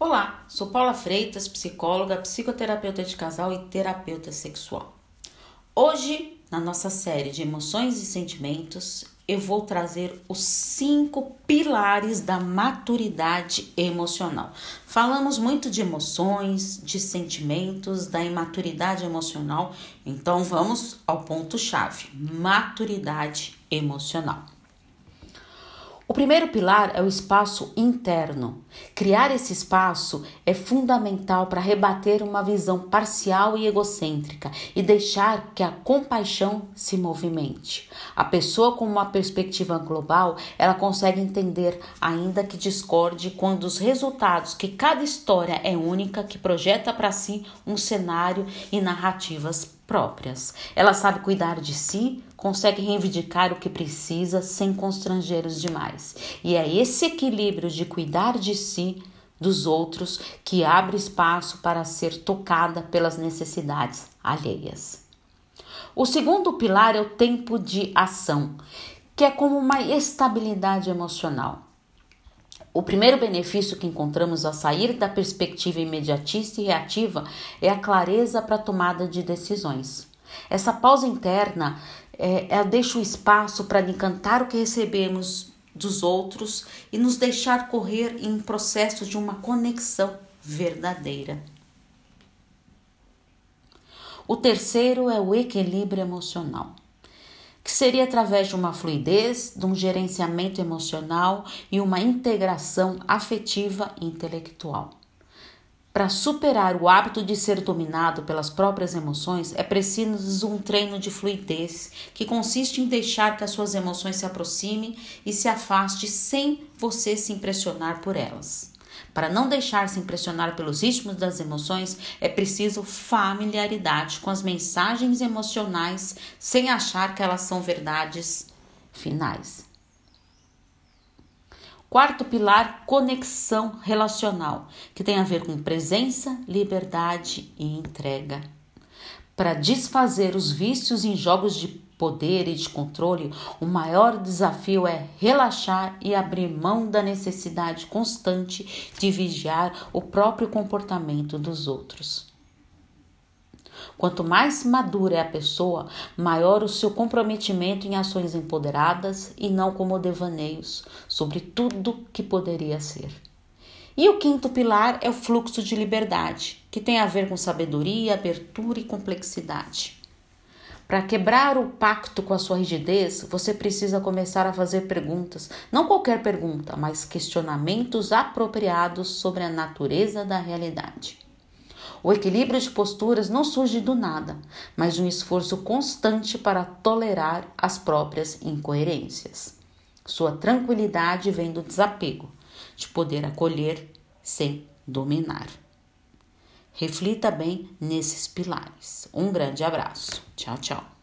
Olá, sou Paula Freitas, psicóloga, psicoterapeuta de casal e terapeuta sexual. Hoje, na nossa série de emoções e sentimentos, eu vou trazer os cinco pilares da maturidade emocional. Falamos muito de emoções, de sentimentos, da imaturidade emocional, então vamos ao ponto-chave: maturidade emocional. O primeiro pilar é o espaço interno. Criar esse espaço é fundamental para rebater uma visão parcial e egocêntrica e deixar que a compaixão se movimente. A pessoa com uma perspectiva global, ela consegue entender, ainda que discorde, quando os resultados que cada história é única, que projeta para si um cenário e narrativas próprias. Ela sabe cuidar de si, consegue reivindicar o que precisa sem constrangê-los demais. E é esse equilíbrio de cuidar de si, dos outros, que abre espaço para ser tocada pelas necessidades alheias. O segundo pilar é o tempo de ação, que é como uma estabilidade emocional. O primeiro benefício que encontramos ao sair da perspectiva imediatista e reativa é a clareza para a tomada de decisões. Essa pausa interna é, ela deixa o espaço para encantar o que recebemos dos outros e nos deixar correr em um processo de uma conexão verdadeira. O terceiro é o equilíbrio emocional seria através de uma fluidez, de um gerenciamento emocional e uma integração afetiva e intelectual. Para superar o hábito de ser dominado pelas próprias emoções, é preciso um treino de fluidez, que consiste em deixar que as suas emoções se aproximem e se afaste sem você se impressionar por elas. Para não deixar se impressionar pelos ritmos das emoções, é preciso familiaridade com as mensagens emocionais sem achar que elas são verdades finais. Quarto pilar, conexão relacional, que tem a ver com presença, liberdade e entrega. Para desfazer os vícios em jogos de poder e de controle, o maior desafio é relaxar e abrir mão da necessidade constante de vigiar o próprio comportamento dos outros. Quanto mais madura é a pessoa, maior o seu comprometimento em ações empoderadas e não como devaneios sobre tudo que poderia ser. E o quinto pilar é o fluxo de liberdade, que tem a ver com sabedoria, abertura e complexidade. Para quebrar o pacto com a sua rigidez, você precisa começar a fazer perguntas, não qualquer pergunta, mas questionamentos apropriados sobre a natureza da realidade. O equilíbrio de posturas não surge do nada, mas de um esforço constante para tolerar as próprias incoerências. Sua tranquilidade vem do desapego, de poder acolher sem dominar. Reflita bem nesses pilares. Um grande abraço. Tchau, tchau.